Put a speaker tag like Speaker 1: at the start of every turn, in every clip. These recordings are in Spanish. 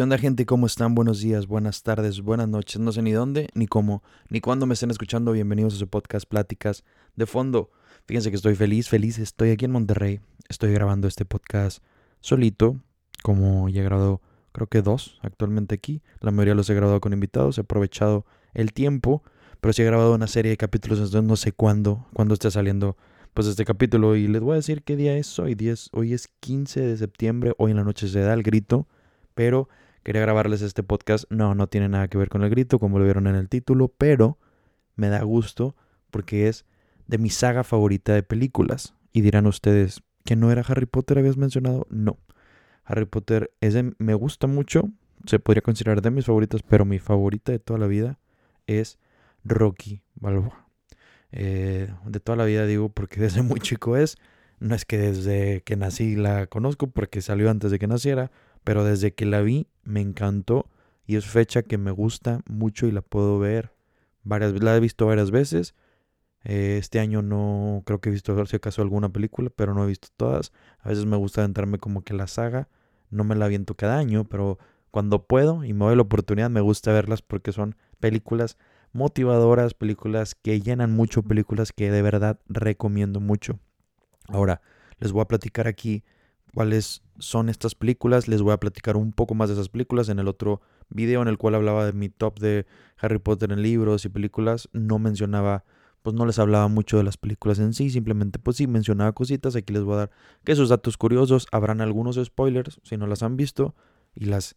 Speaker 1: ¿Qué onda gente? ¿Cómo están? Buenos días, buenas tardes, buenas noches. No sé ni dónde, ni cómo, ni cuándo me estén escuchando. Bienvenidos a su podcast Pláticas de Fondo. Fíjense que estoy feliz, feliz. Estoy aquí en Monterrey. Estoy grabando este podcast solito, como ya he grabado creo que dos actualmente aquí. La mayoría los he grabado con invitados. He aprovechado el tiempo, pero sí he grabado una serie de capítulos. Entonces no sé cuándo, cuándo esté saliendo pues este capítulo. Y les voy a decir qué día es hoy. hoy es 15 de septiembre. Hoy en la noche se da el grito pero quería grabarles este podcast. No, no tiene nada que ver con el grito, como lo vieron en el título, pero me da gusto porque es de mi saga favorita de películas. Y dirán ustedes, ¿que no era Harry Potter habías mencionado? No. Harry Potter es me gusta mucho, se podría considerar de mis favoritas, pero mi favorita de toda la vida es Rocky Balboa. Eh, de toda la vida digo porque desde muy chico es, no es que desde que nací la conozco porque salió antes de que naciera, pero desde que la vi me encantó y es fecha que me gusta mucho y la puedo ver varias la he visto varias veces. Eh, este año no creo que he visto si acaso alguna película, pero no he visto todas. A veces me gusta entrarme como que la saga, no me la aviento cada año, pero cuando puedo y me doy la oportunidad me gusta verlas porque son películas motivadoras, películas que llenan mucho, películas que de verdad recomiendo mucho. Ahora, les voy a platicar aquí cuáles son estas películas. Les voy a platicar un poco más de esas películas en el otro video en el cual hablaba de mi top de Harry Potter en libros y películas. No mencionaba, pues no les hablaba mucho de las películas en sí, simplemente pues sí mencionaba cositas. Aquí les voy a dar que esos datos curiosos. Habrán algunos spoilers si no las han visto y las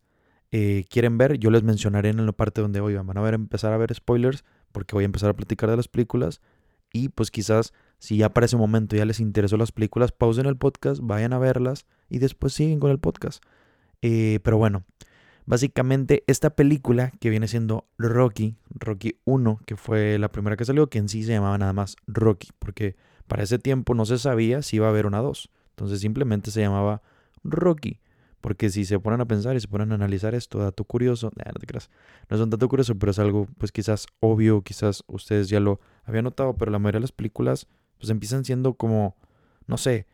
Speaker 1: eh, quieren ver. Yo les mencionaré en la parte donde hoy van a ver empezar a ver spoilers porque voy a empezar a platicar de las películas y pues quizás si ya para ese momento ya les interesó las películas, pausen el podcast, vayan a verlas y después siguen con el podcast. Eh, pero bueno, básicamente esta película que viene siendo Rocky, Rocky 1, que fue la primera que salió, que en sí se llamaba nada más Rocky, porque para ese tiempo no se sabía si iba a haber una 2. Entonces simplemente se llamaba Rocky. Porque si se ponen a pensar y se ponen a analizar esto, dato curioso, no, no es un dato curioso, pero es algo pues quizás obvio, quizás ustedes ya lo habían notado, pero la mayoría de las películas pues empiezan siendo como, no sé,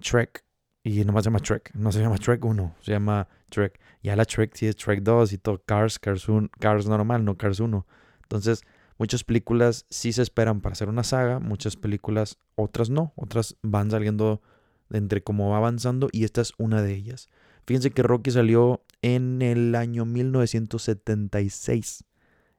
Speaker 1: Trek. Y nomás se llama Trek. No se llama Trek 1, se llama Trek. Ya la Trek sí es Trek 2 y todo. Cars, Cars, 1, Cars normal, no Cars 1. Entonces, muchas películas sí se esperan para hacer una saga. Muchas películas, otras no. Otras van saliendo de entre cómo va avanzando. Y esta es una de ellas. Fíjense que Rocky salió en el año 1976.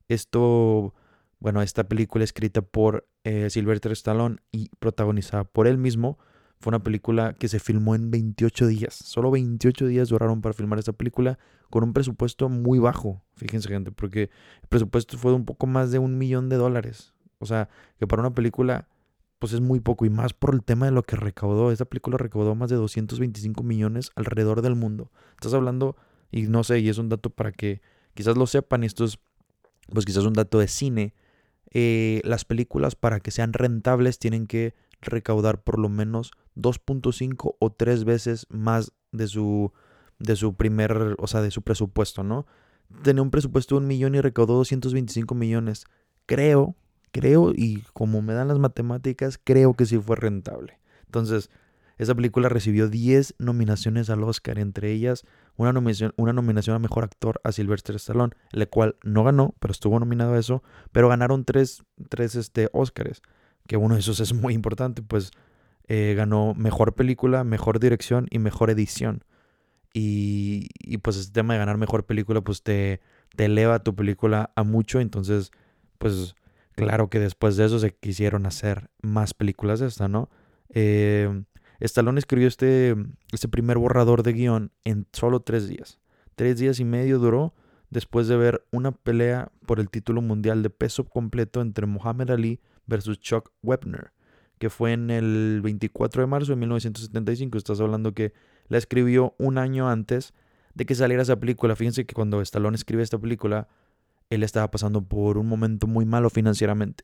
Speaker 1: Esto bueno, esta película escrita por eh, Stallone y protagonizada por él mismo, fue una película que se filmó en 28 días. Solo 28 días duraron para filmar esta película con un presupuesto muy bajo. Fíjense, gente, porque el presupuesto fue de un poco más de un millón de dólares. O sea, que para una película, pues es muy poco. Y más por el tema de lo que recaudó. Esta película recaudó más de 225 millones alrededor del mundo. Estás hablando, y no sé, y es un dato para que quizás lo sepan, esto es, pues quizás un dato de cine eh, las películas para que sean rentables tienen que recaudar por lo menos 2.5 o 3 veces más de su, de su primer, o sea, de su presupuesto, ¿no? Tenía un presupuesto de un millón y recaudó 225 millones. Creo, creo, y como me dan las matemáticas, creo que sí fue rentable. Entonces, esa película recibió 10 nominaciones al Oscar, entre ellas una nominación, una nominación a Mejor Actor a Sylvester Stallone, el cual no ganó, pero estuvo nominado a eso, pero ganaron tres, tres este, Oscars, que uno de esos es muy importante, pues eh, ganó Mejor Película, Mejor Dirección y Mejor Edición. Y, y pues este tema de ganar Mejor Película, pues te, te eleva tu película a mucho, entonces, pues claro que después de eso se quisieron hacer más películas de esta, ¿no? Eh, Stallone escribió este, este primer borrador de guion en solo tres días. Tres días y medio duró después de ver una pelea por el título mundial de peso completo entre Muhammad Ali versus Chuck Webner, que fue en el 24 de marzo de 1975. Estás hablando que la escribió un año antes de que saliera esa película. Fíjense que cuando Stallone escribe esta película, él estaba pasando por un momento muy malo financieramente.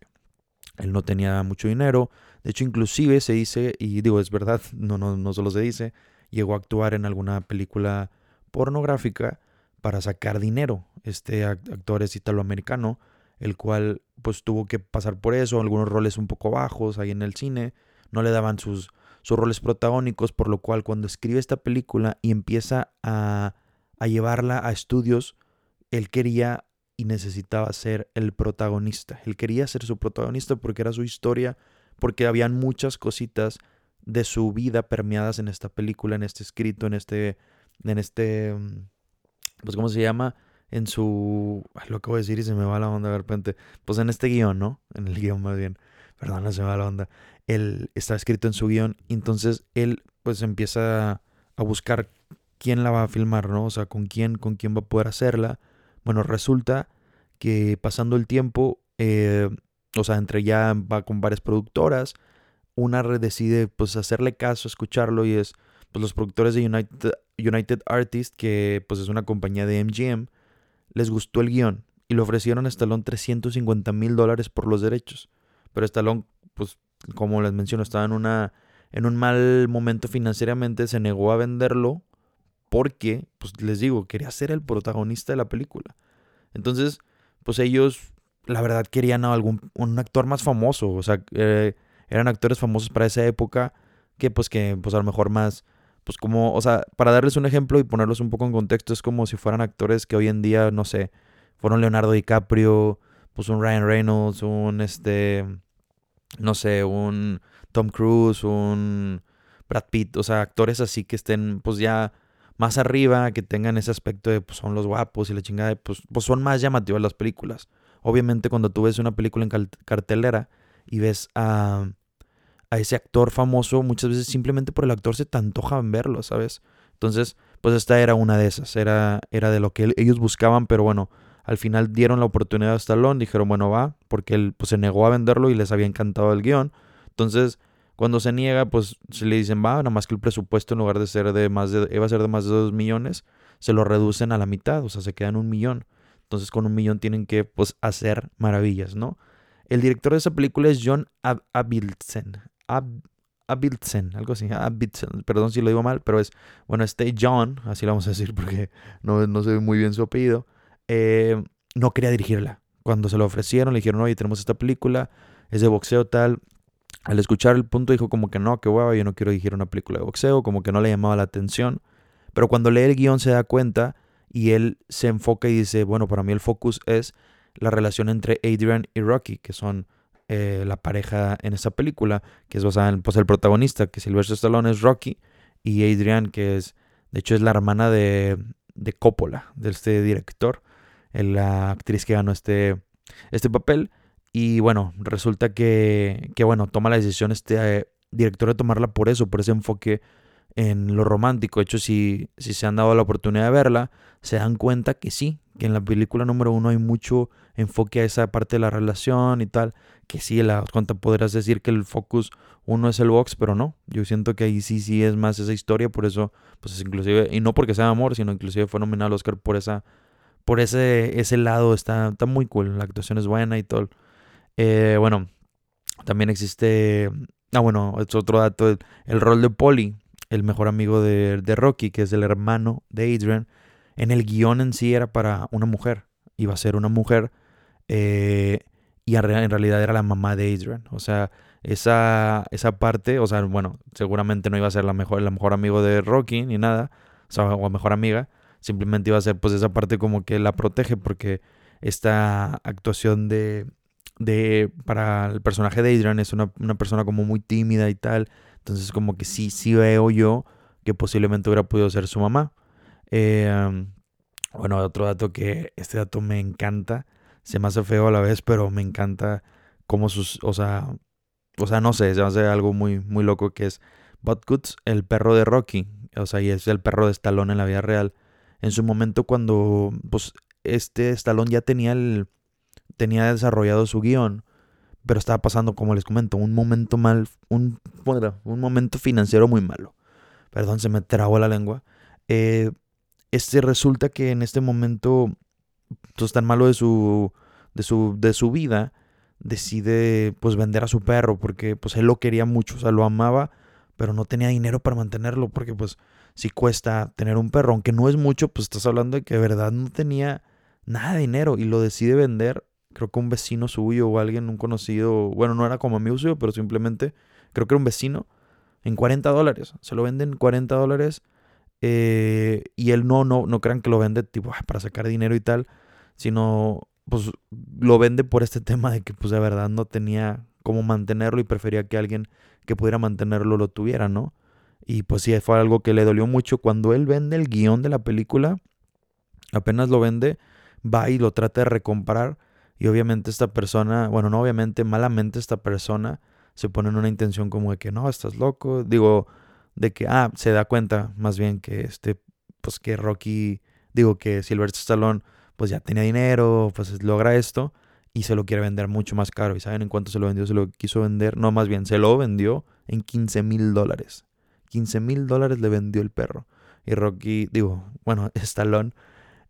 Speaker 1: Él no tenía mucho dinero. De hecho, inclusive se dice, y digo, es verdad, no, no, no solo se dice, llegó a actuar en alguna película pornográfica para sacar dinero. Este actor es italoamericano, el cual pues tuvo que pasar por eso, algunos roles un poco bajos ahí en el cine, no le daban sus, sus roles protagónicos, por lo cual cuando escribe esta película y empieza a, a llevarla a estudios, él quería y necesitaba ser el protagonista. Él quería ser su protagonista porque era su historia, porque habían muchas cositas de su vida permeadas en esta película, en este escrito, en este, en este, mm, pues, ¿cómo se llama? En su, lo acabo de decir y se me va la onda de repente, pues en este guion, ¿no? En el guion más bien, perdón, se me va la onda. Él está escrito en su guion, entonces él pues empieza a buscar quién la va a filmar, ¿no? O sea, con quién, con quién va a poder hacerla. Bueno, resulta que pasando el tiempo, eh, o sea, entre ya va con varias productoras, una decide pues hacerle caso, escucharlo y es pues los productores de United, Artists, que pues es una compañía de MGM, les gustó el guion y le ofrecieron a Stallone 350 mil dólares por los derechos. Pero Stallone, pues como les menciono, estaba en, una, en un mal momento financieramente, se negó a venderlo porque, pues les digo, quería ser el protagonista de la película. Entonces, pues ellos, la verdad, querían a algún un actor más famoso, o sea, eh, eran actores famosos para esa época que pues que pues a lo mejor más pues como, o sea, para darles un ejemplo y ponerlos un poco en contexto, es como si fueran actores que hoy en día, no sé, fueron Leonardo DiCaprio, pues un Ryan Reynolds, un este, no sé, un Tom Cruise, un Brad Pitt, o sea, actores así que estén pues ya más arriba, que tengan ese aspecto de pues son los guapos y la chingada, pues, pues son más llamativas las películas. Obviamente cuando tú ves una película en cartelera y ves a a ese actor famoso, muchas veces simplemente por el actor se te antoja verlo, ¿sabes? Entonces, pues esta era una de esas, era, era de lo que ellos buscaban, pero bueno, al final dieron la oportunidad a Stallone, dijeron, bueno, va, porque él pues, se negó a venderlo y les había encantado el guion. Entonces, cuando se niega, pues se le dicen, va, nada más que el presupuesto en lugar de ser de más de, iba a ser de más de dos millones, se lo reducen a la mitad, o sea, se quedan un millón. Entonces, con un millón tienen que, pues, hacer maravillas, ¿no? El director de esa película es John Ab Abildsen, algo así, perdón si lo digo mal, pero es, bueno, este John, así lo vamos a decir porque no, no sé muy bien su apellido, eh, no quería dirigirla. Cuando se lo ofrecieron, le dijeron, oye, tenemos esta película, es de boxeo tal. Al escuchar el punto dijo como que no, que hueva, yo no quiero dirigir una película de boxeo, como que no le llamaba la atención. Pero cuando lee el guion se da cuenta y él se enfoca y dice, bueno, para mí el focus es la relación entre Adrian y Rocky, que son eh, la pareja en esa película, que es basada en pues, el protagonista, que Sylvester Stallone es Rocky, y Adrian, que es, de hecho, es la hermana de, de Coppola, de este director, la actriz que ganó este, este papel. Y bueno, resulta que, que bueno, toma la decisión este eh, director de tomarla por eso, por ese enfoque en lo romántico. De hecho, si, si se han dado la oportunidad de verla, se dan cuenta que sí, que en la película número uno hay mucho enfoque a esa parte de la relación y tal, que sí, la cuenta podrás decir que el focus uno es el box, pero no, yo siento que ahí sí, sí es más esa historia, por eso, pues es inclusive, y no porque sea amor, sino inclusive fue nominado al Oscar por esa, por ese, ese lado, está, está muy cool, la actuación es buena y todo. Eh, bueno, también existe, ah bueno, es otro dato, el, rol de Polly, el mejor amigo de, de Rocky, que es el hermano de Adrian, en el guion en sí era para una mujer, iba a ser una mujer, eh, y en realidad era la mamá de Adrian. O sea, esa, esa parte, o sea, bueno, seguramente no iba a ser la mejor, la mejor amigo de Rocky ni nada, o sea, o mejor amiga, simplemente iba a ser pues esa parte como que la protege porque esta actuación de, de para el personaje de Adrian es una, una persona como muy tímida y tal, entonces como que sí, sí veo yo que posiblemente hubiera podido ser su mamá. Eh, bueno, otro dato que este dato me encanta, se me hace feo a la vez, pero me encanta cómo sus, o sea, o sea, no sé, se me hace algo muy, muy loco que es Butkuts, el perro de Rocky, o sea, y es el perro de Stallone en la vida real. En su momento cuando, pues, este Stallone ya tenía el, tenía desarrollado su guion, pero estaba pasando, como les comento, un momento mal, un, un momento financiero muy malo. Perdón, se me trabó la lengua. Eh, este resulta que en este momento, pues tan malo de su, de su, de su vida, decide pues vender a su perro porque pues él lo quería mucho, o sea, lo amaba, pero no tenía dinero para mantenerlo porque pues si cuesta tener un perro, aunque no es mucho, pues estás hablando de que de verdad no tenía nada de dinero y lo decide vender, creo que un vecino suyo o alguien, un conocido, bueno, no era como amigo suyo, pero simplemente creo que era un vecino, en 40 dólares, se lo venden 40 dólares Eh, y él no, no, no crean que lo vende tipo para sacar dinero y tal, sino pues lo vende por este tema de que pues de verdad no tenía cómo mantenerlo y prefería que alguien que pudiera mantenerlo lo tuviera, ¿no? Y pues sí, fue algo que le dolió mucho. Cuando él vende el guion de la película, apenas lo vende, va y lo trata de recomprar. Y obviamente esta persona, bueno, no obviamente, malamente esta persona se pone en una intención como de que no, estás loco. Digo, de que, ah, se da cuenta más bien que este, pues que Rocky, digo que Sylvester Stallone, pues ya tenía dinero, pues logra esto y se lo quiere vender mucho más caro. ¿Y saben en cuánto se lo vendió? Se lo quiso vender, no, más bien, se lo vendió en 15 mil dólares. 15 mil dólares le vendió el perro. Y Rocky, digo, bueno, Stallone,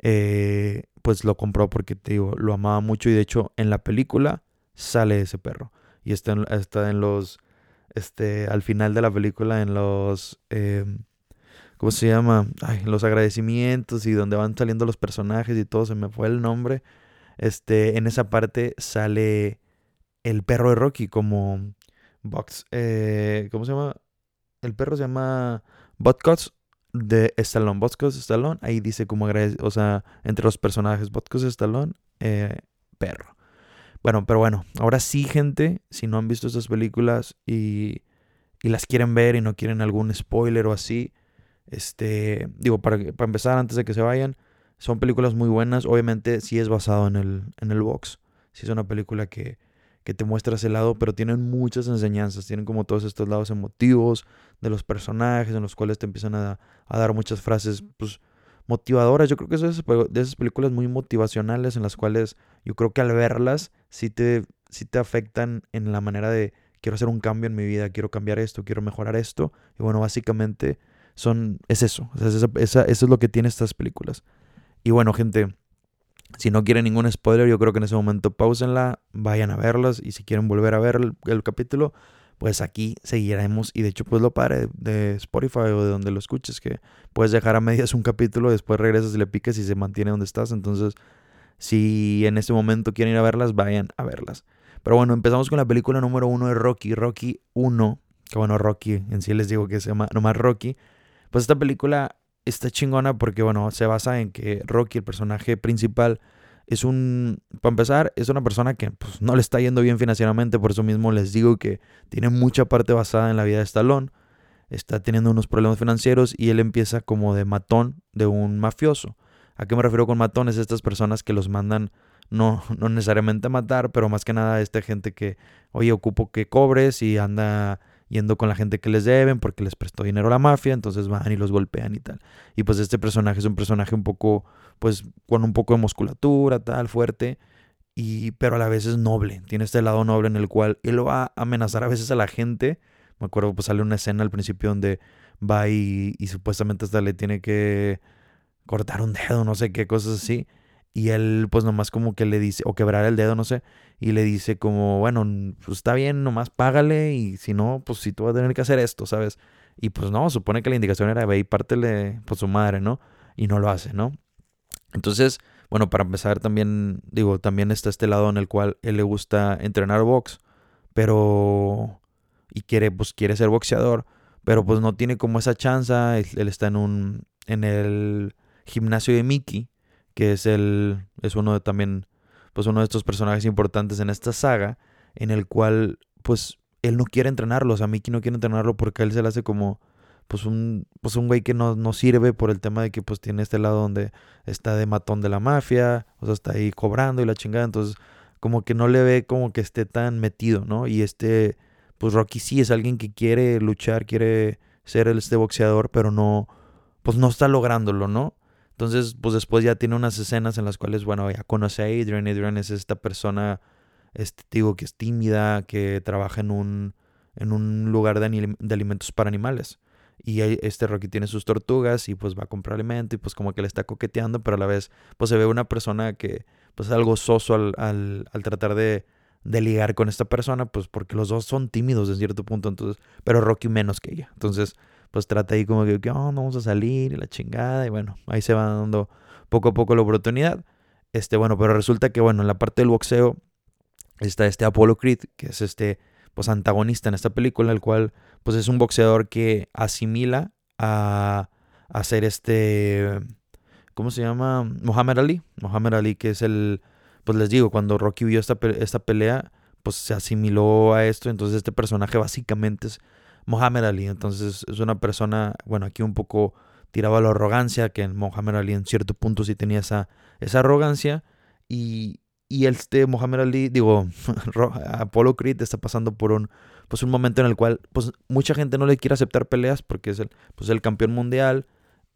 Speaker 1: eh, pues lo compró porque, te digo, lo amaba mucho. Y de hecho, en la película sale ese perro. Y está en, está en los, este, al final de la película, en los, em, ¿cómo se llama? Ay, los agradecimientos y donde van saliendo los personajes y todo, se me fue el nombre. Este, en esa parte sale el perro de Rocky como Box, eh, ¿cómo se llama? el perro se llama Botcots de Stallone. Botcots Stallone. Ahí dice como agradece, o sea, entre los personajes Botcots Stallone, eh, perro. Bueno, pero bueno, ahora sí, gente, si no han visto estas películas y, y las quieren ver y no quieren algún spoiler o así, este, digo, para, para empezar, antes de que se vayan, son películas muy buenas. Obviamente, sí es basado en el, en el box. Sí es una película que, que te muestra ese lado, pero tienen muchas enseñanzas, tienen como todos estos lados emotivos de los personajes, en los cuales te empiezan a, dar muchas frases pues, motivadoras. Yo creo que eso es de esas películas muy motivacionales en las cuales yo creo que al verlas sí te, sí te afectan en la manera de quiero hacer un cambio en mi vida, quiero cambiar esto, quiero mejorar esto. Y bueno, básicamente son, es eso, eso es lo que tiene estas películas. Y bueno, gente, si no quieren ningún spoiler, yo creo que en ese momento pausenla, vayan a verlas y si quieren volver a ver el, capítulo, pues aquí seguiremos. Y de hecho, pues lo padre de Spotify o de donde lo escuches, que puedes dejar a medias un capítulo, después regresas y le piques y se mantiene donde estás. Entonces, si en este momento quieren ir a verlas, vayan a verlas. Pero bueno, empezamos con la película número uno de Rocky, Rocky 1, que bueno, Rocky, en sí les digo que se llama nomás Rocky. Pues esta película está chingona porque, bueno, se basa en que Rocky, el personaje principal, es un, para empezar, es una persona que pues, no le está yendo bien financieramente, por eso mismo les digo que tiene mucha parte basada en la vida de Stallone, está teniendo unos problemas financieros y él empieza como de matón de un mafioso. ¿A qué me refiero con matones? Estas personas que los mandan no, no necesariamente matar, pero más que nada esta gente que, oye, ocupo que cobres y anda yendo con la gente que les deben porque les prestó dinero a la mafia, entonces van y los golpean y tal. Y pues este personaje es un personaje un poco, pues con un poco de musculatura, tal, fuerte, y pero a la vez es noble, tiene este lado noble en el cual él va a amenazar a veces a la gente. Me acuerdo, pues sale una escena al principio donde va y, y supuestamente hasta le tiene que cortar un dedo, no sé qué cosas así. Y él pues nomás como que le dice, o quebrar el dedo, no sé, y le dice como, bueno, pues está bien, nomás págale y si no, pues si tú vas a tener que hacer esto, ¿sabes? Y pues no, supone que la indicación era ve y pártele por su madre, ¿no? Y no lo hace, ¿no? Entonces, bueno, para empezar también, digo, también está este lado en el cual él le gusta entrenar box, pero... y quiere, pues quiere ser boxeador, pero pues no tiene como esa chance, él está en un, en el gimnasio de Mickey que es el es uno de también pues uno de estos personajes importantes en esta saga en el cual pues él no quiere entrenarlo, o sea, Mickey no quiere entrenarlo porque él se le hace como pues un pues un güey que no, no sirve por el tema de que pues tiene este lado donde está de matón de la mafia, o sea, está ahí cobrando y la chingada, entonces como que no le ve como que esté tan metido, ¿no? Y este pues Rocky sí es alguien que quiere luchar, quiere ser este boxeador, pero no pues no está lográndolo, ¿no? Entonces, pues después ya tiene unas escenas en las cuales, bueno, ya conoce a Adrian. Adrian es esta persona, este digo, que es tímida, que trabaja en un, en un lugar de, de alimentos para animales. Y este Rocky tiene sus tortugas y pues va a comprar alimento y pues como que le está coqueteando, pero a la vez pues se ve una persona que pues es algo soso al, al, al tratar de, de, ligar con esta persona, pues porque los dos son tímidos en cierto punto, entonces, pero Rocky menos que ella. Entonces, pues trata ahí como que, ¿qué Vamos a salir y la chingada. Y bueno, ahí se va dando poco a poco la oportunidad. Este, bueno, pero resulta que, bueno, en la parte del boxeo está este Apollo Creed, que es este, pues, antagonista en esta película, el cual, pues, es un boxeador que asimila a, hacer este, ¿cómo se llama? Muhammad Ali. Muhammad Ali, que es el, pues les digo, cuando Rocky vio esta, esta pelea, pues se asimiló a esto. Entonces este personaje básicamente es Muhammad Ali. Entonces es una persona, bueno, aquí un poco tiraba la arrogancia, que Muhammad Ali en cierto punto sí tenía esa, esa arrogancia. Y, y este Muhammad Ali, digo, Apollo Creed está pasando por un, pues un momento en el cual pues mucha gente no le quiere aceptar peleas porque es el, pues el campeón mundial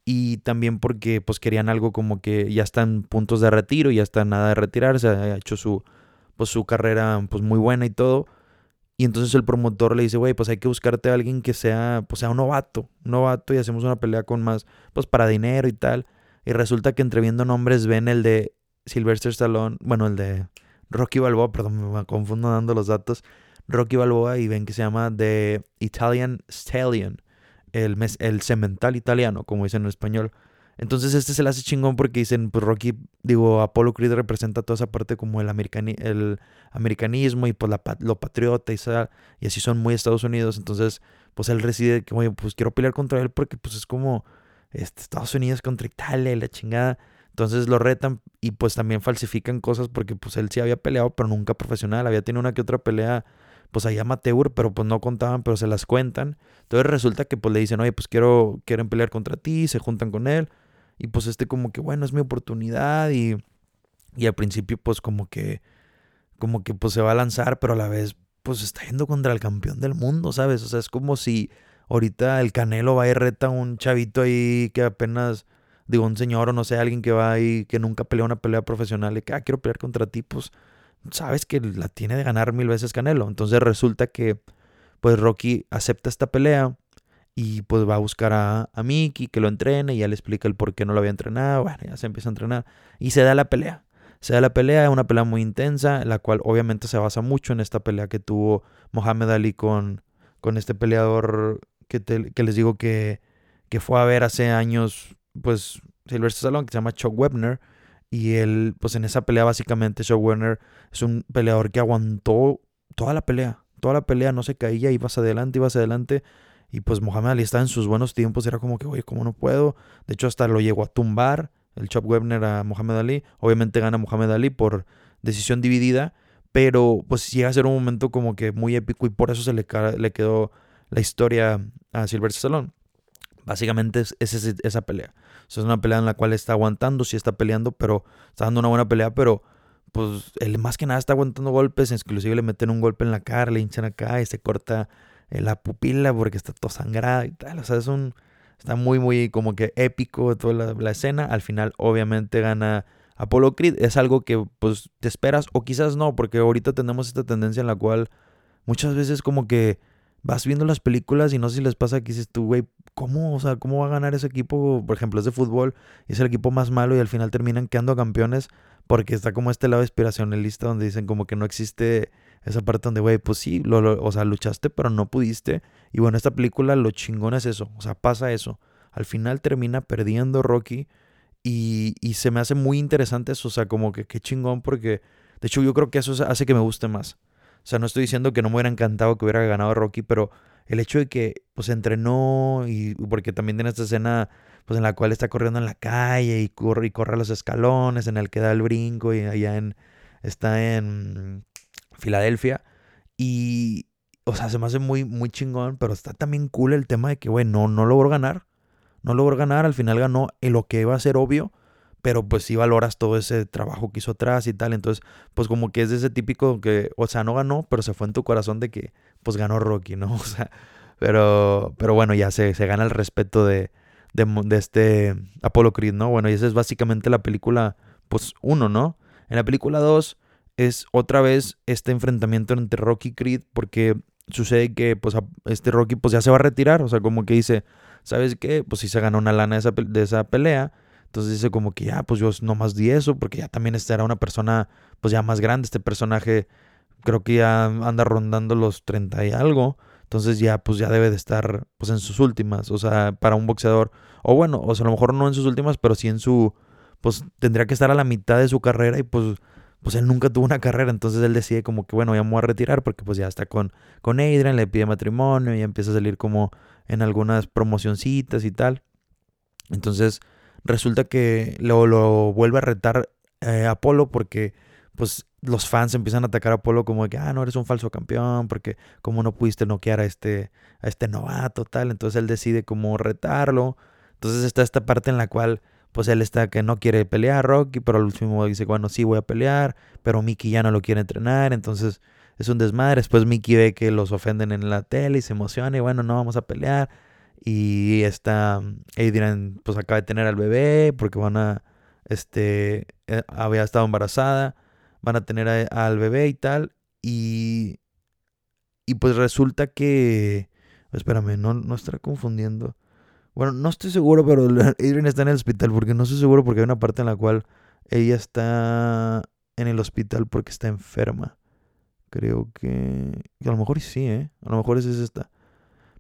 Speaker 1: y también porque pues querían algo como que ya están puntos de retiro, ya está nada de retirarse, ha hecho su, pues su carrera pues muy buena y todo. Y entonces el promotor le dice, güey, pues hay que buscarte a alguien que sea, pues sea un novato, un novato y hacemos una pelea con más, pues para dinero y tal. Y resulta que entre viendo nombres ven el de Sylvester Stallone, bueno, el de Rocky Balboa, perdón, me confundo dando los datos. Rocky Balboa y ven que se llama The Italian Stallion, el, el cemental italiano, como dicen en español. Entonces este se le hace chingón porque dicen, pues Rocky, digo, Apollo Creed representa toda esa parte como el, americani el americanismo y pues la, lo patriota y, y así son muy Estados Unidos. Entonces, pues él reside, que, oye, pues quiero pelear contra él porque pues es como este, Estados Unidos contra Italia y la chingada. Entonces lo retan y pues también falsifican cosas porque pues él sí había peleado, pero nunca profesional. Había tenido una que otra pelea pues ahí amateur, pero pues no contaban, pero se las cuentan. Entonces resulta que pues le dicen, oye, pues quiero, quieren pelear contra ti, se juntan con él. Y pues este como que, bueno, es mi oportunidad y, y al principio pues como que, como que pues se va a lanzar, pero a la vez pues está yendo contra el campeón del mundo, ¿sabes? O sea, es como si ahorita el Canelo va y reta a un chavito ahí que apenas, digo, un señor o no sé, alguien que va ahí, que nunca peleó una pelea profesional y que, ah, quiero pelear contra ti, pues sabes que la tiene de ganar mil veces Canelo. Entonces resulta que pues Rocky acepta esta pelea y pues va a buscar a, a Mickey que lo entrene y ya le explica el por qué no lo había entrenado. Bueno, ya se empieza a entrenar y se da la pelea. Se da la pelea, una pelea muy intensa, la cual obviamente se basa mucho en esta pelea que tuvo Mohamed Ali con, con este peleador que, que les digo que, que fue a ver hace años, pues Sylvester Stallone, que se llama Chuck Webner. Y él, pues en esa pelea básicamente Chuck Webner es un peleador que aguantó toda la pelea. Toda la pelea no se caía, ibas adelante, ibas adelante. Y pues Mohamed Ali estaba en sus buenos tiempos, era como que, oye, ¿cómo no puedo? De hecho, hasta lo llegó a tumbar el Chop Webner a Mohamed Ali. Obviamente gana Mohamed Ali por decisión dividida, pero pues llega a ser un momento como que muy épico y por eso se le, quedó la historia a Silver Stallone. Básicamente es, esa pelea. es una pelea en la cual está aguantando, sí está peleando, pero está dando una buena pelea, pero pues él más que nada está aguantando golpes, inclusive le meten un golpe en la cara, le hinchan acá y se corta la pupila porque está todo sangrada y tal. O sea, es un. Está muy, muy como que épico toda la, escena. Al final, obviamente, gana Apollo Creed. Es algo que pues te esperas, o quizás no, porque ahorita tenemos esta tendencia en la cual muchas veces como que vas viendo las películas y no sé si les pasa que dices tú, güey, ¿cómo, o sea, ¿cómo va a ganar ese equipo? Por ejemplo, es de fútbol y es el equipo más malo y al final terminan quedando campeones porque está como este lado inspiracionalista donde dicen como que no existe esa parte donde, güey, pues sí, lo, o sea, luchaste, pero no pudiste. Y bueno, esta película lo chingón es eso, o sea, pasa eso. Al final termina perdiendo Rocky y, y se me hace muy interesante eso, o sea, como que qué chingón porque, de hecho, yo creo que eso hace que me guste más. O sea, no estoy diciendo que no me hubiera encantado que hubiera ganado Rocky, pero el hecho de que pues entrenó y porque también tiene esta escena pues en la cual está corriendo en la calle y corre y corre los escalones en el que da el brinco y allá en está en Filadelfia. Y, o sea, se me hace muy, muy chingón, pero está también cool el tema de que, güey, no, no logró ganar. No logró ganar, al final ganó en lo que iba a ser obvio, pero pues sí valoras todo ese trabajo que hizo atrás y tal. Entonces, pues como que es de ese típico que, o sea, no ganó, pero se fue en tu corazón de que, pues ganó Rocky, ¿no? O sea, pero, pero bueno, ya se, se gana el respeto de, de, este Apollo Creed, ¿no? Bueno, y esa es básicamente la película, pues uno, ¿no? En la película 2 es otra vez este enfrentamiento entre Rocky y Creed porque sucede que pues este Rocky pues ya se va a retirar, o sea, como que dice, ¿sabes qué? Pues si se ganó una lana de esa, de esa pelea, entonces dice como que ya, pues yo no más di eso porque ya también este era una persona pues ya más grande, este personaje creo que ya anda rondando los 30 y algo, entonces ya pues ya debe de estar pues en sus últimas, o sea, para un boxeador, o bueno, o sea, a lo mejor no en sus últimas, pero sí en su, pues tendría que estar a la mitad de su carrera y pues pues él nunca tuvo una carrera, entonces él decide como que bueno, ya me voy a retirar porque pues ya está con, con Adrian, le pide matrimonio y empieza a salir como en algunas promocioncitas y tal. Entonces resulta que lo, lo vuelve a retar eh, Apolo porque pues los fans empiezan a atacar a Apolo como que, ah, no, eres un falso campeón, porque como no pudiste noquear a este, a este novato, tal. Entonces él decide como retarlo. Entonces está esta parte en la cual pues él está que no quiere pelear Rocky, pero al último dice, bueno, sí voy a pelear, pero Mickey ya no lo quiere entrenar, entonces es un desmadre. Después Mickey ve que los ofenden en la tele y se emociona y bueno, no vamos a pelear. Y está Adrian pues acaba de tener al bebé porque van a, este, eh, había estado embarazada, van a tener al bebé y tal. Y, y pues resulta que, espérame, no, no estará confundiendo. Bueno, no estoy seguro, pero Adrian está en el hospital porque no estoy seguro porque hay una parte en la cual ella está en el hospital porque está enferma. Creo que, a lo mejor sí, ¿eh? A lo mejor es esta.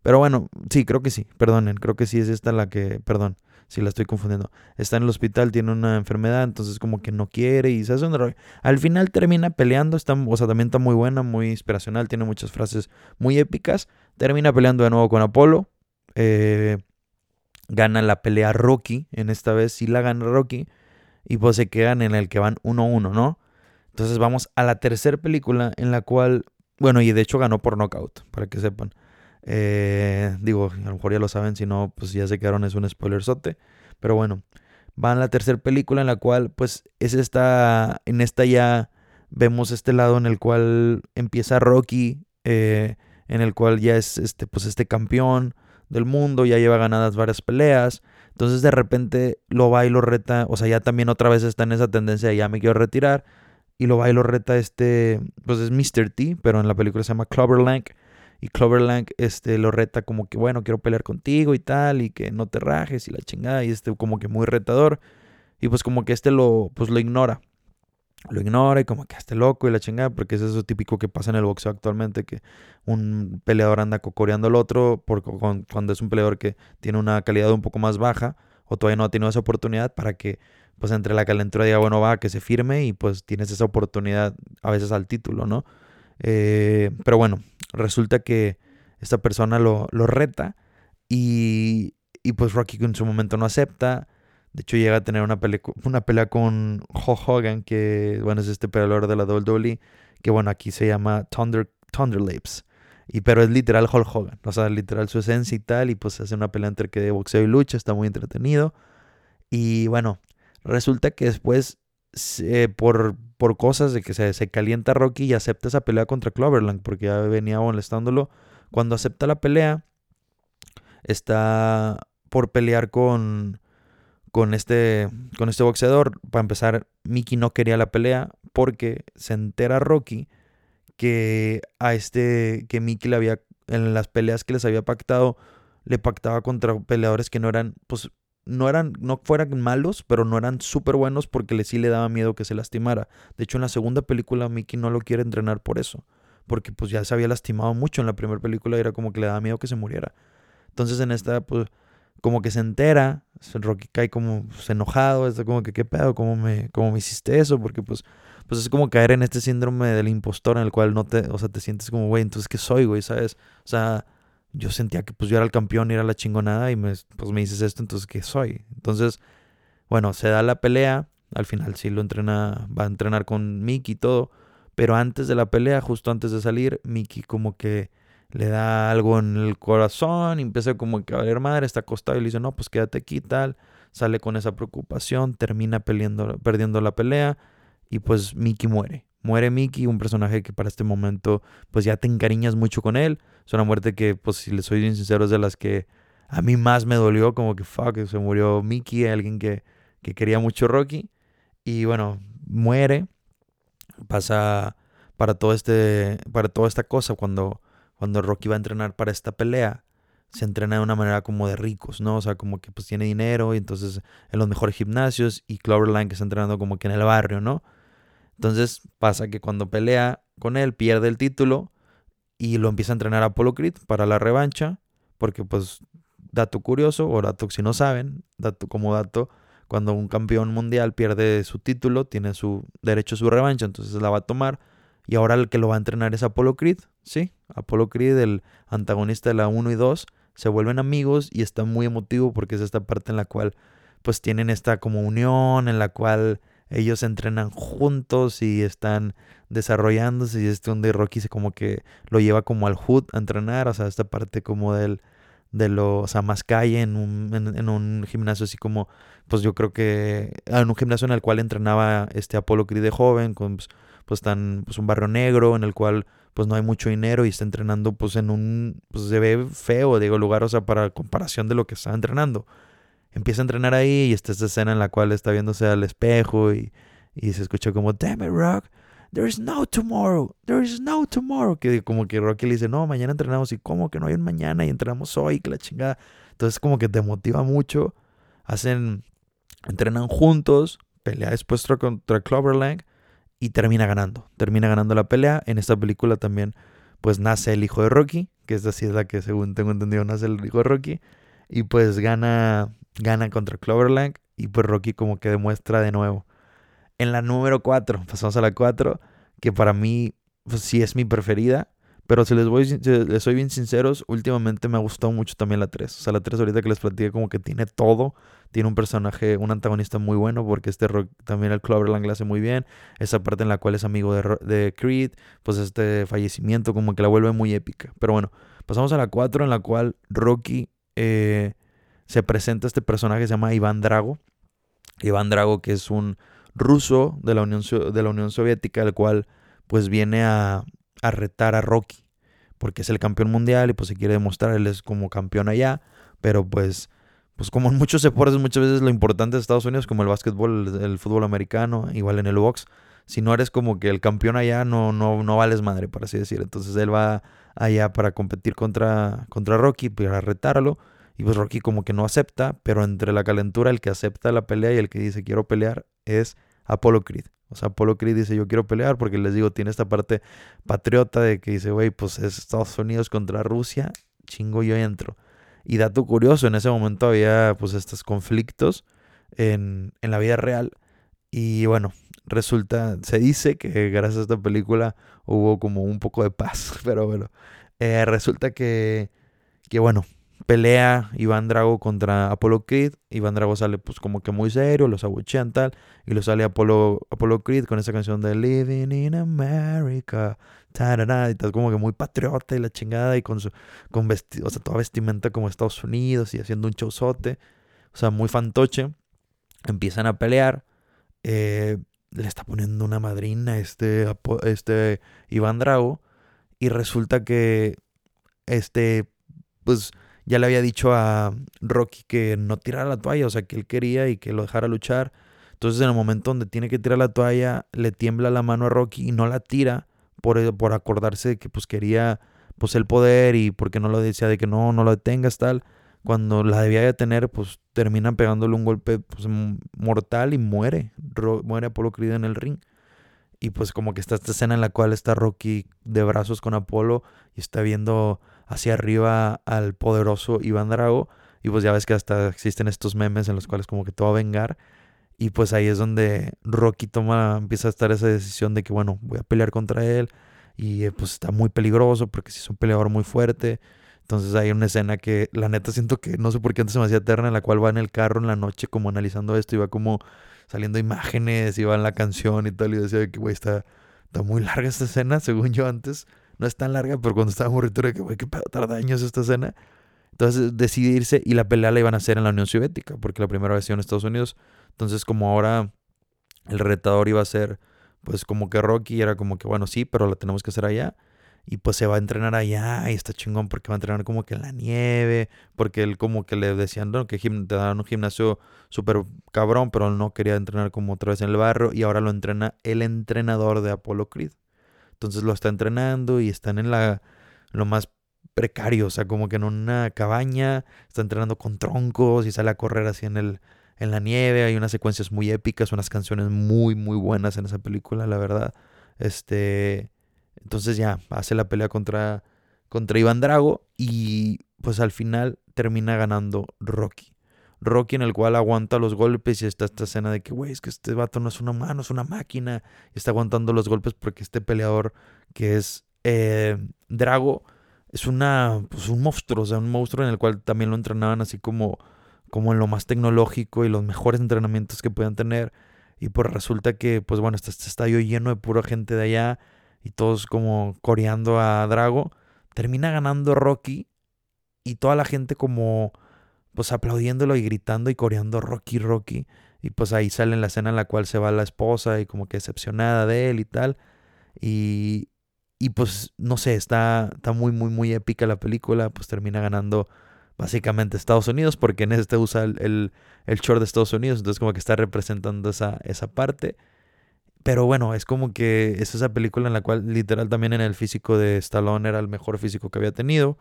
Speaker 1: Pero bueno, sí, creo que sí. Perdonen, creo que sí es esta la que, perdón, si la estoy confundiendo. Está en el hospital, tiene una enfermedad, entonces como que no quiere y se hace un Al final termina peleando, está, o sea, también está muy buena, muy inspiracional, tiene muchas frases muy épicas. Termina peleando de nuevo con Apolo. Eh, gana la pelea Rocky, en esta vez sí la gana Rocky, y pues se quedan en el que van 1-1, ¿no? Entonces vamos a la tercera película en la cual, bueno, y de hecho ganó por knockout, para que sepan. Eh, digo, a lo mejor ya lo saben, si no, pues ya se quedaron, es un spoiler sote. Pero bueno, va a la tercera película en la cual, pues, es esta, en esta ya vemos este lado en el cual empieza Rocky, eh, en el cual ya es este, pues, este campeón, del mundo, ya lleva ganadas varias peleas. Entonces de repente lo va y lo reta, o sea, ya también otra vez está en esa tendencia, ya me quiero retirar. Y lo va y lo reta este, pues es Mr. T, pero en la película se llama Clover Lang. Y Clover Lang este, lo reta como que, bueno, quiero pelear contigo y tal, y que no te rajes y la chingada, y este como que muy retador. Y pues como que este lo, pues lo ignora lo ignora y como que esté loco y la chingada, porque es eso típico que pasa en el boxeo actualmente, que un peleador anda cocoreando al otro por, cuando es un peleador que tiene una calidad un poco más baja o todavía no ha tenido esa oportunidad para que pues entre la calentura diga, bueno, va, que se firme y pues tienes esa oportunidad a veces al título, ¿no? Eh, pero bueno, resulta que esta persona lo, lo reta y, y pues Rocky en su momento no acepta de hecho, llega a tener una, pelea, una pelea con Hulk Hogan, que bueno, es este peleador de la WWE, que bueno, aquí se llama Thunder, Thunder Lips. Y, pero es literal Hulk Hogan, o sea, literal su esencia y tal, y pues hace una pelea entre que de boxeo y lucha, está muy entretenido. Y bueno, resulta que después, por, por cosas de que se, se calienta Rocky y acepta esa pelea contra Cloverland, porque ya venía molestándolo, cuando acepta la pelea, está por pelear con, con este, con este boxeador. Para empezar, Mickey no quería la pelea porque se entera Rocky que a este, que Mickey le había, en las peleas que les había pactado, le pactaba contra peleadores que no eran, pues, no eran, no fueran malos, pero no eran súper buenos porque le sí le daba miedo que se lastimara. De hecho, en la segunda película Mickey no lo quiere entrenar por eso. Porque pues ya se había lastimado mucho en la primera película y era como que le daba miedo que se muriera. Entonces en esta, pues, como que se entera, Rocky cae como pues, enojado, está como que qué pedo, ¿Cómo me, cómo me hiciste eso, porque pues, pues es como caer en este síndrome del impostor en el cual no te, o sea, te sientes como, güey, entonces ¿qué soy, güey? ¿Sabes? O sea, yo sentía que pues yo era el campeón y era la chingonada y me, pues me dices esto, entonces ¿qué soy? Entonces, bueno, se da la pelea, al final sí lo entrena, va a entrenar con Mickey y todo, pero antes de la pelea, justo antes de salir, Mickey como que le da algo en el corazón empieza como que a valer madre, está acostado y le dice, no, pues quédate aquí tal. Sale con esa preocupación, termina peleando, perdiendo la pelea y pues Mickey muere. Muere Mickey, un personaje que para este momento pues ya te encariñas mucho con él. Es una muerte que pues si le soy bien sincero es de las que a mí más me dolió, como que fuck, se murió Mickey, alguien que, que quería mucho Rocky. Y bueno, muere. Pasa para todo este, para toda esta cosa cuando cuando Rocky va a entrenar para esta pelea, se entrena de una manera como de ricos, ¿no? O sea, como que pues tiene dinero y entonces en los mejores gimnasios y Cloverline que está entrenando como que en el barrio, ¿no? Entonces pasa que cuando pelea con él pierde el título y lo empieza a entrenar a Apollo Creed para la revancha, porque pues dato curioso o dato si no saben, dato como dato, cuando un campeón mundial pierde su título, tiene su derecho a su revancha, entonces la va a tomar y ahora el que lo va a entrenar es Apollo Creed, ¿sí? Apollo Creed, el antagonista de la 1 y 2, se vuelven amigos y está muy emotivo porque es esta parte en la cual pues tienen esta como unión en la cual ellos entrenan juntos y están desarrollándose y este donde Rocky se como que lo lleva como al hood a entrenar, o sea, esta parte como del de lo, o sea, más calle en un, en, un gimnasio así como, pues yo creo que, en un gimnasio en el cual entrenaba este Apolo Creed de joven, con pues, pues tan, pues un barrio negro en el cual pues no hay mucho dinero y está entrenando pues en un, pues se ve feo, digo, lugar, o sea, para comparación de lo que está entrenando empieza a entrenar ahí y está esta escena en la cual está viéndose al espejo y, y se escucha como, damn it, Rock, there is no tomorrow, there is no tomorrow. Que como que Rocky le dice, no, mañana entrenamos y como que no hay un mañana y entrenamos hoy, que la chingada. Entonces como que te motiva mucho, hacen, entrenan juntos, pelea después contra Cloverland y termina ganando, termina ganando la pelea. En esta película también pues nace el hijo de Rocky, que es así es la que según tengo entendido nace el hijo de Rocky y pues gana gana contra Cloverland y pues Rocky como que demuestra de nuevo. En la número 4, pasamos a la 4, que para mí pues, sí es mi preferida, pero si les, voy, les soy bien sinceros, últimamente me ha gustado mucho también la 3. O sea, la 3 ahorita que les platiqué como que tiene todo. Tiene un personaje, un antagonista muy bueno porque este Rock, también el Cloverland le hace muy bien. Esa parte en la cual es amigo de, Creed, pues este fallecimiento como que la vuelve muy épica. Pero bueno, pasamos a la 4 en la cual Rocky... Eh, se presenta este personaje que se llama Iván Drago. Iván Drago, que es un ruso de la Unión, de la Unión Soviética, el cual pues viene a, a, retar a Rocky, porque es el campeón mundial y pues se quiere demostrar, él es como campeón allá, pero pues, pues como en muchos deportes muchas veces lo importante de Estados Unidos, como el básquetbol, el, fútbol americano, igual en el box, si no eres como que el campeón allá, no, no, no vales madre, por así decir. Entonces él va allá para competir contra, contra Rocky, para retarlo. Y pues Rocky como que no acepta, pero entre la calentura el que acepta la pelea y el que dice quiero pelear es Apollo Creed. O sea, Apollo Creed dice yo quiero pelear porque les digo, tiene esta parte patriota de que dice, güey, pues es Estados Unidos contra Rusia, chingo yo entro. Y dato curioso, en ese momento había pues estos conflictos en, en la vida real. Y bueno, resulta, se dice que gracias a esta película hubo como un poco de paz, pero bueno, eh, resulta que, que bueno, pelea Iván Drago contra Apollo Creed. Iván Drago sale pues como que muy serio, los abuchean tal. Y lo sale Apollo, Creed con esa canción de Living in America. y tal, como que muy patriota y la chingada. Y con su con vestido, o sea, toda vestimenta como Estados Unidos y haciendo un showzote. O sea, muy fantoche. Empiezan a pelear. Eh, le está poniendo una madrina este, este Iván Drago. Y resulta que este, pues ya le había dicho a Rocky que no tirara la toalla, o sea, que él quería y que lo dejara luchar. Entonces, en el momento donde tiene que tirar la toalla, le tiembla la mano a Rocky y no la tira por, eh, por acordarse de que pues quería pues el poder y porque no lo decía de que no, no lo detengas tal. Cuando la debía de tener, pues terminan pegándole un golpe pues, mortal y muere. muere Apolo Creed en el ring. Y pues como que está esta escena en la cual está Rocky de brazos con Apolo y está viendo hacia arriba al poderoso Iván Drago. Y pues ya ves que hasta existen estos memes en los cuales como que te va a vengar. Y pues ahí es donde Rocky toma, empieza a estar esa decisión de que bueno, voy a pelear contra él. Y eh, pues está muy peligroso porque si es un peleador muy fuerte. Entonces hay una escena que la neta siento que no sé por qué antes se me hacía eterna en la cual va en el carro en la noche como analizando esto y va como saliendo imágenes y en la canción y tal. Y decía que güey está, está muy larga esta escena según yo antes no es tan larga, pero cuando estaba morrito era que, güey, qué pedo, tarda años esta escena. Entonces decidí irse y la pelea la iban a hacer en la Unión Soviética, porque la primera vez en Estados Unidos. Entonces, como ahora el retador iba a ser, pues como que Rocky, era como que, bueno, sí, pero la tenemos que hacer allá. Y pues se va a entrenar allá y está chingón porque va a entrenar como que en la nieve, porque él como que le decían ¿no? que te un gimnasio súper cabrón, pero él no quería entrenar como otra vez en el barrio y ahora lo entrena el entrenador de Apollo Creed. Entonces lo está entrenando y están en la lo más precario, o sea, como que en una cabaña, está entrenando con troncos y sale a correr así en el en la nieve, hay unas secuencias muy épicas, unas canciones muy muy buenas en esa película, la verdad. Este, entonces ya hace la pelea contra contra Iván Drago y pues al final termina ganando Rocky. Rocky en el cual aguanta los golpes y está esta escena de que, güey, es que este vato no es una mano, es una máquina. Y está aguantando los golpes porque este peleador que es eh, Drago es una, pues un monstruo, o sea, un monstruo en el cual también lo entrenaban así como, como en lo más tecnológico y los mejores entrenamientos que puedan tener. Y pues resulta que, pues bueno, este, este estadio lleno de pura gente de allá y todos como coreando a Drago. Termina ganando Rocky y toda la gente como pues aplaudiéndolo y gritando y coreando Rocky, Rocky. Y pues ahí sale la escena en la cual se va la esposa y como que decepcionada de él y tal. Y, y pues no sé, está, está muy, muy, muy épica la película. Pues termina ganando básicamente Estados Unidos porque en este usa el, el, el short de Estados Unidos. Entonces como que está representando esa, esa parte. Pero bueno, es como que es esa película en la cual literal también en el físico de Stallone era el mejor físico que había tenido.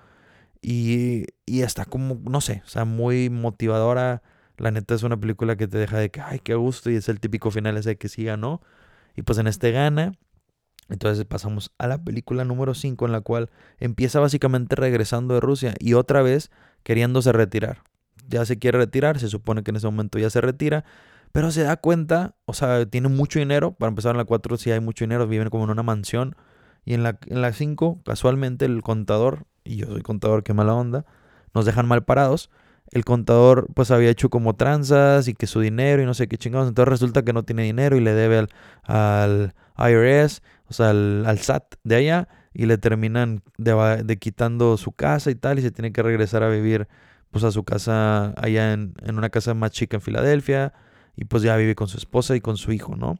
Speaker 1: Y, y está como, no sé, o sea, muy motivadora. La neta es una película que te deja de que, ay, qué gusto. Y es el típico final ese de que sí ganó. Y pues en este gana. Entonces pasamos a la película número 5 en la cual empieza básicamente regresando de Rusia y otra vez queriéndose retirar. Ya se quiere retirar, se supone que en ese momento ya se retira, pero se da cuenta, o sea, tiene mucho dinero, para empezar en la 4 sí hay mucho dinero, viven como en una mansión, y en la, en la 5 casualmente el contador, y yo soy contador, qué mala onda, nos dejan mal parados, el contador pues había hecho como tranzas y que su dinero y no sé qué chingados. Entonces resulta que no tiene dinero y le debe al, al IRS, o sea, al, SAT de allá y le terminan de, quitando su casa y tal y se tiene que regresar a vivir pues a su casa allá en, en, una casa más chica en Filadelfia y pues ya vive con su esposa y con su hijo, ¿no?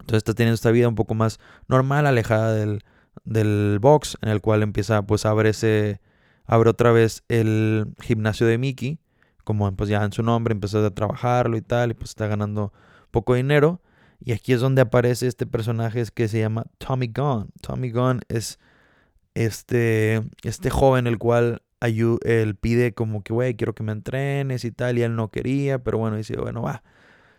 Speaker 1: Entonces está teniendo esta vida un poco más normal, alejada del, del box, en el cual empieza pues a ver ese abre otra vez el gimnasio de Mickey, como pues ya en su nombre, empezó a trabajarlo y tal, y pues está ganando poco dinero. Y aquí es donde aparece este personaje que se llama Tommy Gunn. Tommy Gunn es este, este joven el cual él pide como que, güey, quiero que me entrenes y tal, y él no quería, pero bueno, dice, bueno, va,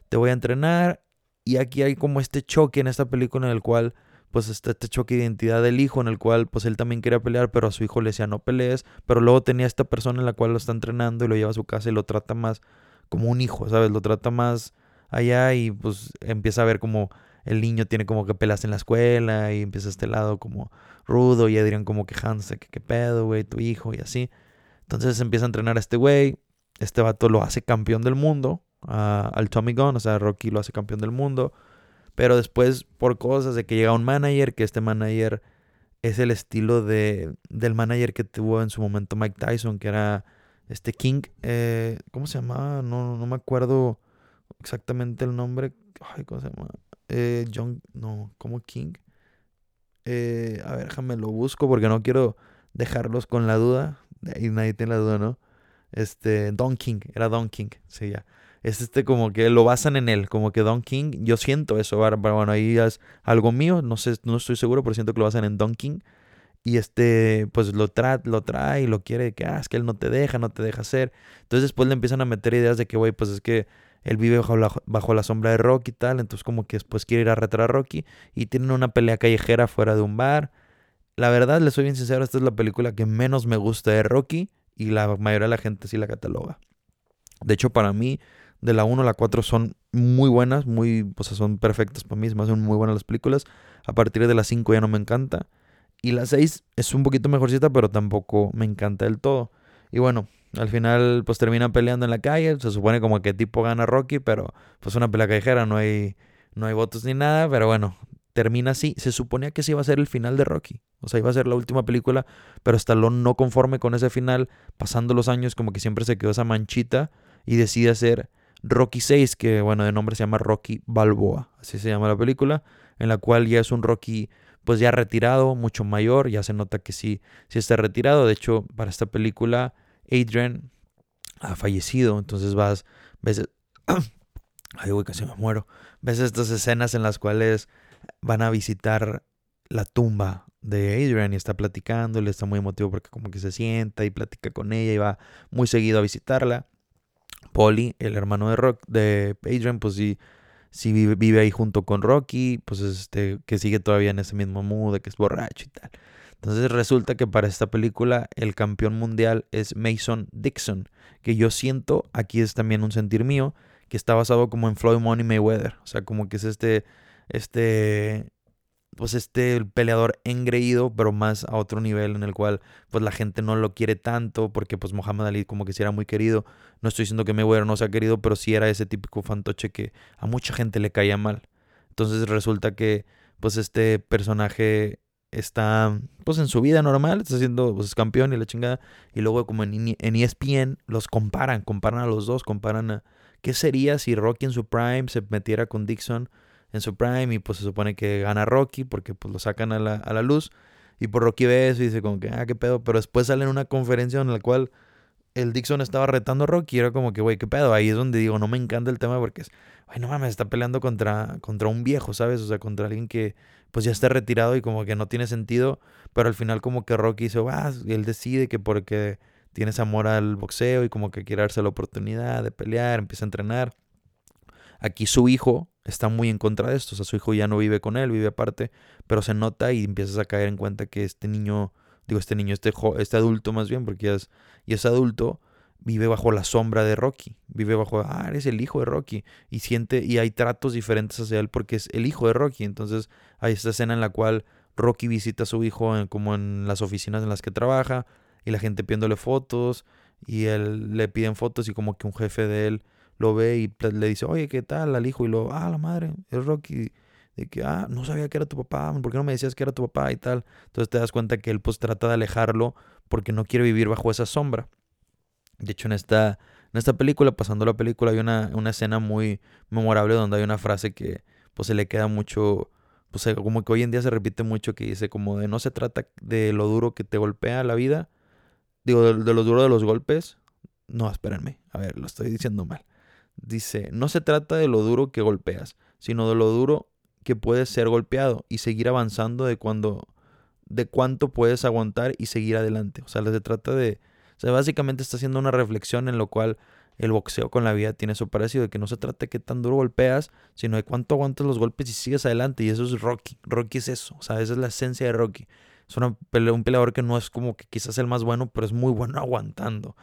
Speaker 1: te voy a entrenar. Y aquí hay como este choque en esta película en el cual pues este choque de identidad del hijo en el cual pues él también quería pelear, pero a su hijo le decía no pelees, pero luego tenía esta persona en la cual lo está entrenando y lo lleva a su casa y lo trata más como un hijo, ¿sabes? Lo trata más allá y pues empieza a ver como el niño tiene como que pelas en la escuela y empieza este lado como rudo y Adrián como quejándose que qué pedo, güey, tu hijo y así. Entonces empieza a entrenar a este güey, este vato lo hace campeón del mundo, al Tommy Gunn, o sea, Rocky lo hace campeón del mundo. Pero después, por cosas de que llega un manager, que este manager es el estilo de, del manager que tuvo en su momento Mike Tyson, que era este King. Eh, ¿Cómo se llamaba? No, no me acuerdo exactamente el nombre. Ay, ¿cómo se llama? Eh, John, no, ¿cómo King? Eh, a ver, déjame lo busco porque no quiero dejarlos con la duda. Y nadie tiene la duda, ¿no? Este, Don King, era Don King, sí, ya es este como que lo basan en él, como que Don King, yo siento eso, bueno, ahí es algo mío, no sé, no estoy seguro, pero siento que lo basan en Don King. Y este, pues lo, trae, lo trae y lo quiere, que, ah, es que él no te deja, no te deja hacer. Entonces después le empiezan a meter ideas de que, güey, pues es que él vive bajo la, bajo la, sombra de Rocky y tal, entonces como que después quiere ir a retar a Rocky y tienen una pelea callejera fuera de un bar. La verdad, le soy bien sincero, esta es la película que menos me gusta de Rocky y la mayoría de la gente sí la cataloga. De hecho, para mí, de la 1 a la 4 son muy buenas, muy, o sea, son perfectas para mí, son muy buenas las películas. A partir de la 5 ya no me encanta. Y la 6 es un poquito mejorcita, pero tampoco me encanta del todo. Y bueno, al final pues terminan peleando en la calle, se supone como que tipo gana Rocky, pero pues una pelea callejera, no hay, no hay votos ni nada, pero bueno, termina así. Se suponía que sí iba a ser el final de Rocky. O sea, iba a ser la última película, pero Stallone no conforme con ese final, pasando los años como que siempre se quedó esa manchita y decide hacer Rocky 6, que bueno, de nombre se llama Rocky Balboa, así se llama la película, en la cual ya es un Rocky pues ya retirado, mucho mayor, ya se nota que sí, sí está retirado, de hecho para esta película Adrian ha fallecido, entonces vas, ves, ay güey, casi me muero, ves estas escenas en las cuales van a visitar la tumba de Adrian y está platicando, le está muy emotivo porque como que se sienta y platica con ella y va muy seguido a visitarla. Polly, el hermano de Rock, de Adrian, pues sí, sí vive, ahí junto con Rocky, pues este, que sigue todavía en ese mismo mood, que es borracho y tal. Entonces resulta que para esta película el campeón mundial es Mason Dixon, que yo siento, aquí es también un sentir mío, que está basado como en Floyd Money Mayweather, o sea, como que es este, este pues este peleador engreído, pero más a otro nivel en el cual pues la gente no lo quiere tanto porque pues Muhammad Ali como que sí era muy querido. No estoy diciendo que Mayweather no sea querido, pero sí era ese típico fantoche que a mucha gente le caía mal. Entonces resulta que pues este personaje está pues en su vida normal, está siendo pues, campeón y la chingada. Y luego como en, en ESPN los comparan, comparan a los dos, comparan a qué sería si Rocky en su prime se metiera con Dixon en su prime y pues se supone que gana Rocky porque pues lo sacan a la, a la luz. Y por Rocky ve eso y dice como que, ah, qué pedo. Pero después sale en una conferencia en la cual el Dixon estaba retando a Rocky y era como que, güey, qué pedo. Ahí es donde digo, no me encanta el tema porque es, güey, no mames, está peleando contra, contra un viejo, ¿sabes? O sea, contra alguien que pues ya está retirado y como que no tiene sentido. Pero al final como que Rocky dice, y él decide que porque tienes amor al boxeo y como que quiere darse la oportunidad de pelear, empieza a entrenar. Aquí su hijo está muy en contra de esto. O sea, su hijo ya no vive con él, vive aparte, pero se nota y empiezas a caer en cuenta que este niño, digo, este niño, este, este adulto más bien, porque ya es, y es adulto, vive bajo la sombra de Rocky. Vive bajo, ah, eres el hijo de Rocky. Y siente, y hay tratos diferentes hacia él porque es el hijo de Rocky. Entonces hay esta escena en la cual Rocky visita a su hijo como en las oficinas en las que trabaja y la gente pidiéndole fotos y él le piden fotos y como que un jefe de él lo ve y le dice, oye, ¿qué tal al hijo? Y lo, ah, la madre, es Rocky. De que, ah, no sabía que era tu papá, ¿por qué no me decías que era tu papá y tal? Entonces te das cuenta que él pues trata de alejarlo porque no quiere vivir bajo esa sombra. De hecho, en esta, en esta película, pasando la película, hay una, una escena muy memorable donde hay una frase que pues se le queda mucho, pues como que hoy en día se repite mucho que dice como de no se trata de lo duro que te golpea la vida, digo, de, de lo duro de los golpes. No, espérenme, a ver, lo estoy diciendo mal. Dice, no se trata de lo duro que golpeas, sino de lo duro que puedes ser golpeado y seguir avanzando de cuando de cuánto puedes aguantar y seguir adelante. O sea, se trata de o sea, básicamente está haciendo una reflexión en lo cual el boxeo con la vida tiene su parecido, de que no se trata de qué tan duro golpeas, sino de cuánto aguantas los golpes y sigues adelante. Y eso es Rocky. Rocky es eso. O sea, esa es la esencia de Rocky. Es un peleador que no es como que quizás el más bueno, pero es muy bueno aguantando.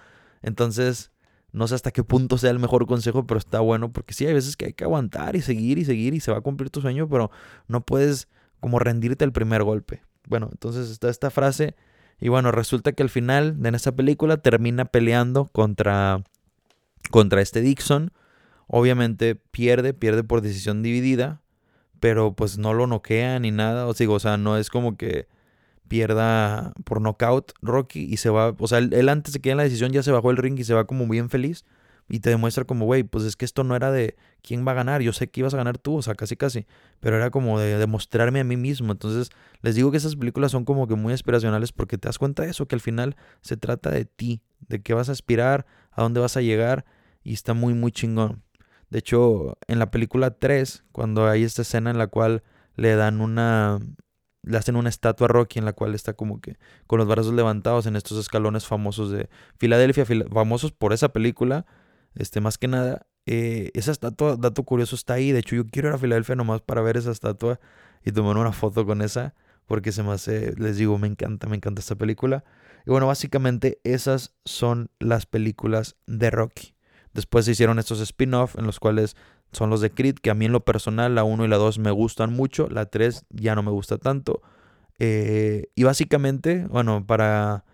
Speaker 1: Entonces, no sé hasta qué punto sea el mejor consejo, pero está bueno porque sí, hay veces que hay que aguantar y seguir y seguir y se va a cumplir tu sueño, pero no puedes como rendirte al primer golpe. Bueno, entonces está esta frase y bueno, resulta que al final de esa película termina peleando contra, contra este Dixon. Obviamente pierde, pierde por decisión dividida, pero pues no lo noquea ni nada. O, o sea, no es como que pierda por knockout Rocky y se va, o sea, él, antes de que en la decisión ya se bajó el ring y se va como bien feliz y te demuestra como, güey, pues es que esto no era de quién va a ganar, yo sé que ibas a ganar tú, o sea, casi casi, pero era como de demostrarme a mí mismo. Entonces, les digo que esas películas son como que muy aspiracionales porque te das cuenta de eso, que al final se trata de ti, de qué vas a aspirar, a dónde vas a llegar y está muy, muy chingón. De hecho, en la película 3, cuando hay esta escena en la cual le dan una, le hacen una estatua a Rocky en la cual está como que con los brazos levantados en estos escalones famosos de Filadelfia, famosos por esa película, este, más que nada, eh, esa estatua, dato curioso, está ahí. De hecho, yo quiero ir a Filadelfia nomás para ver esa estatua y tomar una foto con esa, porque se me hace, les digo, me encanta, me encanta esta película. Y bueno, básicamente esas son las películas de Rocky. Después se hicieron estos spin-off en los cuales son los de Creed, que a mí en lo personal la 1 y la 2 me gustan mucho, la 3 ya no me gusta tanto. Eh, y básicamente, bueno, para,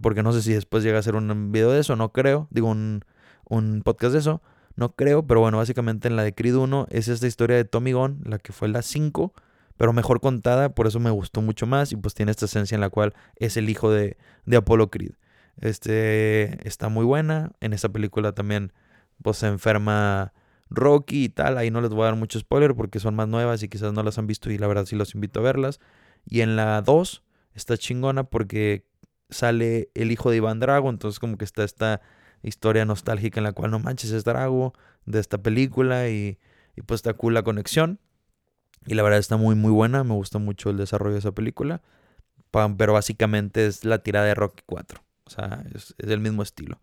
Speaker 1: porque no sé si después llega a ser un video de eso, no creo, digo un, un podcast de eso, no creo, pero bueno, básicamente en la de Creed 1 es esta historia de Tommy Gunn, la que fue la 5, pero mejor contada, por eso me gustó mucho más y pues tiene esta esencia en la cual es el hijo de, de Apollo Creed. Este está muy buena, en esta película también pues se enferma Rocky y tal. Ahí no les voy a dar mucho spoiler porque son más nuevas y quizás no las han visto y la verdad sí los invito a verlas. Y en la 2 está chingona porque sale el hijo de Iván Drago, entonces como que está esta historia nostálgica en la cual no manches es Drago de esta película y, y pues está cool la conexión. Y la verdad está muy muy buena, me gusta mucho el desarrollo de esa película. Pero básicamente es la tirada de Rocky 4. O sea, es, es el mismo estilo.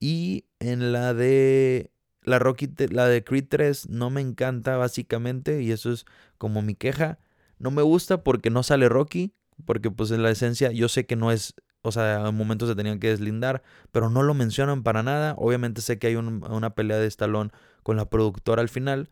Speaker 1: Y en la de la Rocky, la de Creed 3 no me encanta básicamente y eso es como mi queja. No me gusta porque no sale Rocky, porque pues en la esencia yo sé que no es, o sea, en momentos se tenían que deslindar, pero no lo mencionan para nada. Obviamente sé que hay una pelea de estalón con la productora al final.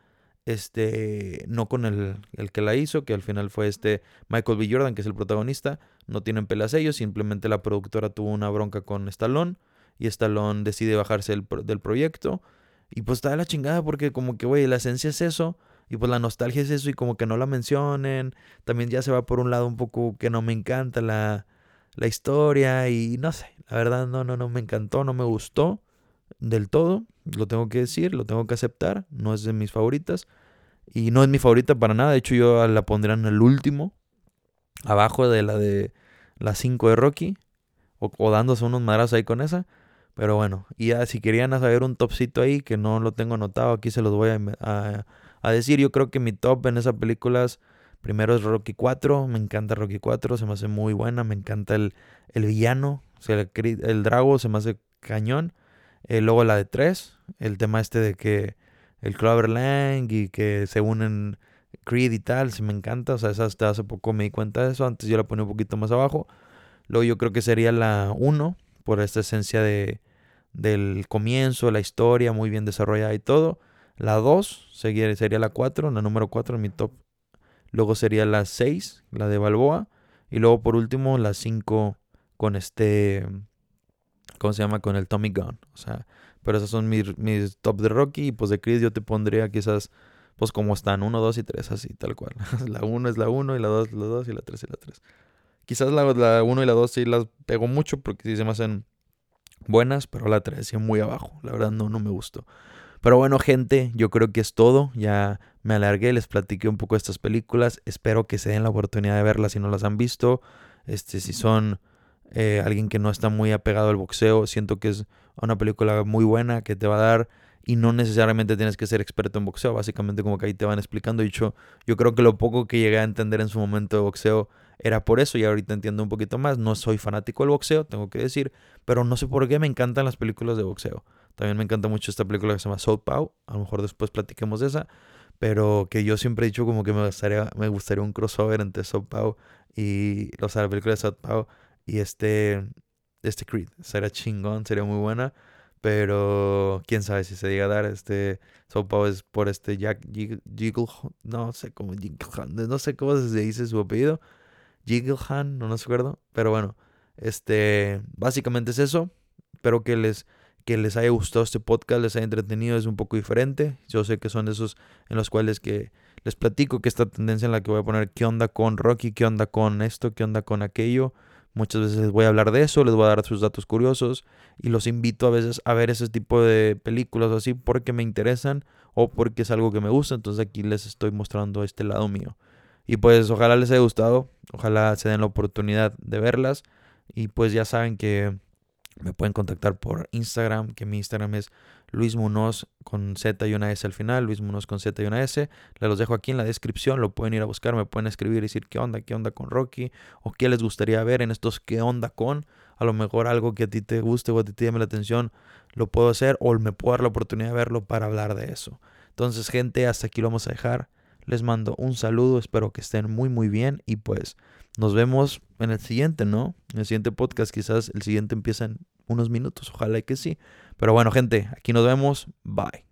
Speaker 1: este, no con el, el, que la hizo, que al final fue este Michael B. Jordan, que es el protagonista. No tienen pelas ellos, simplemente la productora tuvo una bronca con Stallone y Stallone decide bajarse del proyecto. Y pues está de la chingada porque como que, güey, la esencia es eso. Y pues la nostalgia es eso y como que no la mencionen. También ya se va por un lado un poco que no me encanta la, la historia y no sé. La verdad no, no, no me encantó, no me gustó del todo. Lo tengo que decir, lo tengo que aceptar. No es de mis favoritas. Y no es mi favorita para nada. De hecho yo la pondría en el último. Abajo de la de las 5 de Rocky. O, dándose unos madrazos ahí con esa. Pero bueno, y ya si querían saber un topcito ahí, que no lo tengo anotado, aquí se los voy a, a decir. Yo creo que mi top en esas películas, primero es Rocky 4, me encanta Rocky 4, se me hace muy buena, me encanta el, el villano, o sea, el, el, drago se me hace cañón. Eh, luego la de 3, el tema este de que el Clover Lang y que se unen Creed y tal, se me encanta, o sea, hasta hace poco me di cuenta de eso, antes yo la ponía un poquito más abajo. Luego yo creo que sería la 1, por esta esencia de, del comienzo, la historia muy bien desarrollada y todo. La 2 sería, la 4, la número 4 en mi top. Luego sería la 6, la de Balboa. Y luego por último la 5 con este... ¿Cómo se llama? Con el Tommy Gunn. O sea, pero esos son mis, mis top de Rocky. Y pues de Chris yo te pondría quizás, pues como están, 1, 2 y 3, así, tal cual. la 1 es la 1 y la 2 la 2 y la 3 es la 3. Quizás la 1 y la 2 sí las pego mucho porque sí se me hacen buenas, pero la 3 sí muy abajo. La verdad no, no me gustó. Pero bueno, gente, yo creo que es todo. Ya me alargué, les platiqué un poco de estas películas. Espero que se den la oportunidad de verlas si no las han visto. Este, si son eh, alguien que no está muy apegado al boxeo, siento que es una película muy buena que te va a dar y no necesariamente tienes que ser experto en boxeo, básicamente como que ahí te van explicando. Y yo, yo creo que lo poco que llegué a entender en su momento de boxeo era por eso y ahorita entiendo un poquito más. No soy fanático del boxeo, tengo que decir, pero no sé por qué me encantan las películas de boxeo. También me encanta mucho esta película que se llama Soul Pow. A lo mejor después platiquemos de esa. Pero que yo siempre he dicho como que me gustaría, me gustaría un crossover entre Soul Pow y o sea, la película de Soul Pow y este, este Creed. Sería chingón, sería muy buena. Pero quién sabe si se diga dar. Este Soul Pow es por este Jack Jiggle, no sé cómo no sé cómo se dice su apellido. Jigglehan, no, se acuerdo. Pero bueno, este, básicamente es eso. Espero que les que les haya gustado este podcast, les haya entretenido, es un poco diferente. Yo sé que son esos en los cuales que les platico que esta tendencia en la que voy a poner qué onda con Rocky, qué onda con esto, qué onda con aquello. Muchas veces les voy a hablar de eso, les voy a dar sus datos curiosos y los invito a veces a ver ese tipo de películas o así porque me interesan o porque es algo que me gusta. Entonces aquí les estoy mostrando este lado mío. Y pues ojalá les haya gustado, ojalá se den la oportunidad de verlas y pues ya saben que me pueden contactar por Instagram, que mi Instagram es Luis Munoz con Z y una S al final, Luis Munoz con Z y una S. Les los dejo aquí en la descripción, lo pueden ir a buscar, me pueden escribir y decir qué onda, qué onda con Rocky, o qué les gustaría ver en estos qué onda con. A lo mejor algo que a ti te guste o a ti te llame la atención, lo puedo hacer o me puedo dar la oportunidad de verlo para hablar de eso. Entonces, gente, hasta aquí lo vamos a dejar. Les mando un saludo, espero que estén muy muy bien y pues nos vemos en el siguiente, ¿no? En el siguiente podcast, quizás el siguiente empieza en unos minutos, ojalá que sí. Pero bueno, gente, aquí nos vemos. Bye.